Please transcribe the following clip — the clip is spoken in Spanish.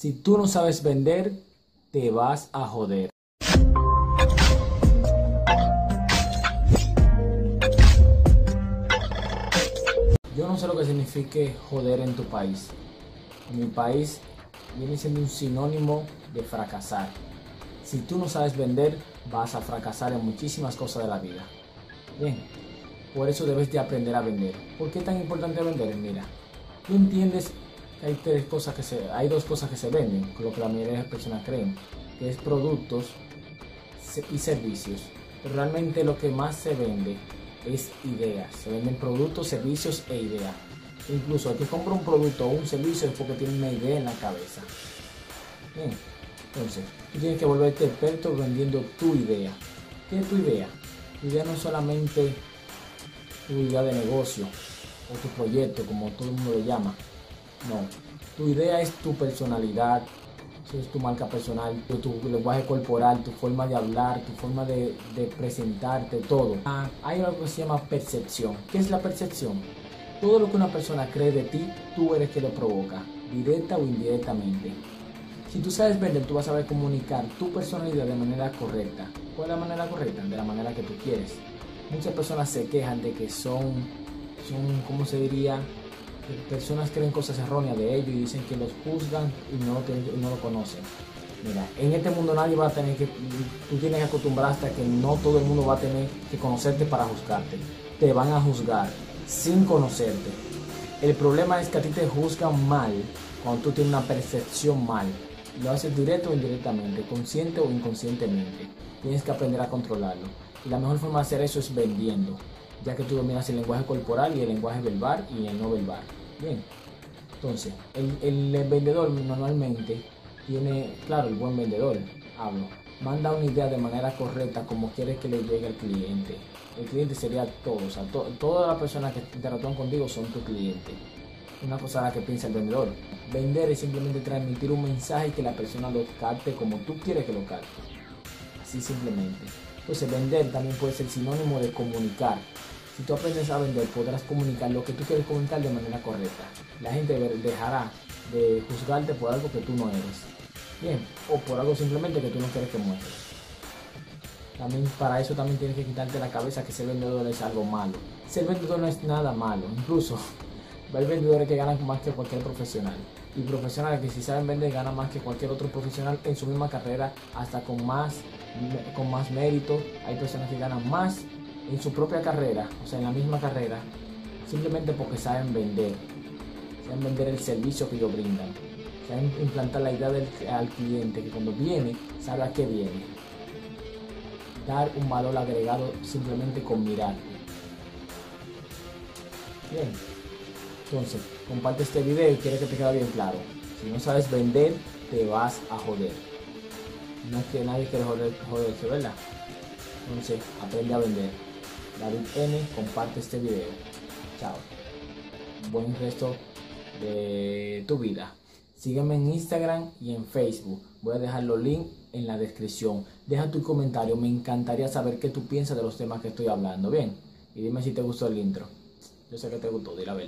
Si tú no sabes vender, te vas a joder. Yo no sé lo que signifique joder en tu país. En mi país viene siendo un sinónimo de fracasar. Si tú no sabes vender, vas a fracasar en muchísimas cosas de la vida. Bien, por eso debes de aprender a vender. ¿Por qué es tan importante vender? Mira, tú entiendes hay tres cosas que se, hay dos cosas que se venden, lo que la mayoría de las personas creen, que es productos y servicios. Pero realmente lo que más se vende es ideas. Se venden productos, servicios e ideas. Incluso el que compra un producto o un servicio es porque tiene una idea en la cabeza. Entonces, tú tienes que volverte experto vendiendo tu idea. ¿Qué es tu idea? Tu idea no es solamente tu idea de negocio o tu proyecto, como todo el mundo lo llama. No, tu idea es tu personalidad, es tu marca personal, tu, lenguaje corporal, tu forma de hablar, tu forma de, presentarte, todo. Ah, hay algo que se llama percepción. ¿Qué es la percepción? Todo lo que una persona cree de ti, tú eres que lo provoca, directa o indirectamente. Si tú sabes vender, tú vas a saber comunicar tu personalidad de manera correcta. ¿Cuál es la manera correcta? De la manera que tú quieres. Muchas personas se quejan de que son, son ¿cómo se diría? Personas creen cosas erróneas de ellos y dicen que los juzgan y no, no lo conocen. Mira, en este mundo nadie va a tener que, tú tienes que acostumbrarte a que no todo el mundo va a tener que conocerte para juzgarte. Te van a juzgar sin conocerte. El problema es que a ti te juzgan mal cuando tú tienes una percepción mal. Lo haces directo o indirectamente, consciente o inconscientemente. Tienes que aprender a controlarlo. Y la mejor forma de hacer eso es vendiendo, ya que tú dominas el lenguaje corporal y el lenguaje verbal y el no verbal. Bien, entonces, el, vendedor normalmente tiene, claro, el buen vendedor, hablo, manda una idea de manera correcta como quiere que le llegue al cliente. El cliente sería todo, o sea, todas las personas que interactúan contigo son tu cliente. Una cosa la que piensa el vendedor. Vender es simplemente transmitir un mensaje que la persona lo capte como tú quieres que lo capte. Así simplemente. Entonces vender también puede ser sinónimo de comunicar. Si tú aprendes a vender, podrás comunicar lo que tú quieres comunicar de manera correcta. La gente dejará de juzgarte por algo que tú no eres. Bien, o por algo simplemente que tú no quieres que muestres. También para eso también tienes que quitarte la cabeza que ser vendedor es algo malo. Ser vendedor no es nada malo. Incluso hay vendedores que ganan más que cualquier profesional. Y profesionales que si saben vender ganan más que cualquier otro profesional en su misma carrera, hasta con más, con más mérito. Hay personas que ganan más en su propia carrera, o sea, en la misma carrera, simplemente porque saben vender, saben vender el servicio que ellos brindan, saben implantar la idea del, al cliente que cuando viene, sabe a qué viene. Dar un valor agregado simplemente con mirar. Bien, entonces, comparte este video y quiere que te quede bien claro. Si no sabes vender, te vas a joder. No es que nadie quiere joder, joderse, ¿verdad? Entonces, aprende a vender. David N, comparte este video. Chao. Buen resto de tu vida. Sígueme en Instagram y en Facebook. Voy a dejar los links en la descripción. Deja tu comentario. Me encantaría saber qué tú piensas de los temas que estoy hablando. Bien. Y dime si te gustó el intro. Yo sé que te gustó, di la verdad.